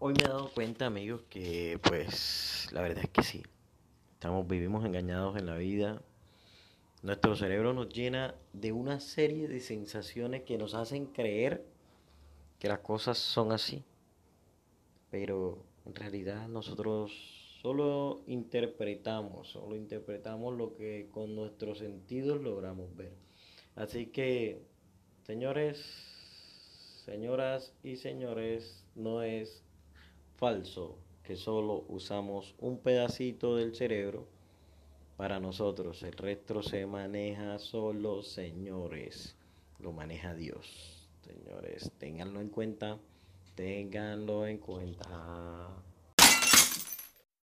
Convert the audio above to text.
dado cuenta, amigos, que pues la verdad es que sí. Estamos, vivimos engañados en la vida. Nuestro cerebro nos llena de una serie de sensaciones que nos hacen creer que las cosas son así. Pero en realidad nosotros solo interpretamos, solo interpretamos lo que con nuestros sentidos logramos ver. Así que, señores, señoras y señores, no es falso que solo usamos un pedacito del cerebro para nosotros. El resto se maneja solo, señores. Lo maneja Dios. Señores, ténganlo en cuenta. Ténganlo en cuenta.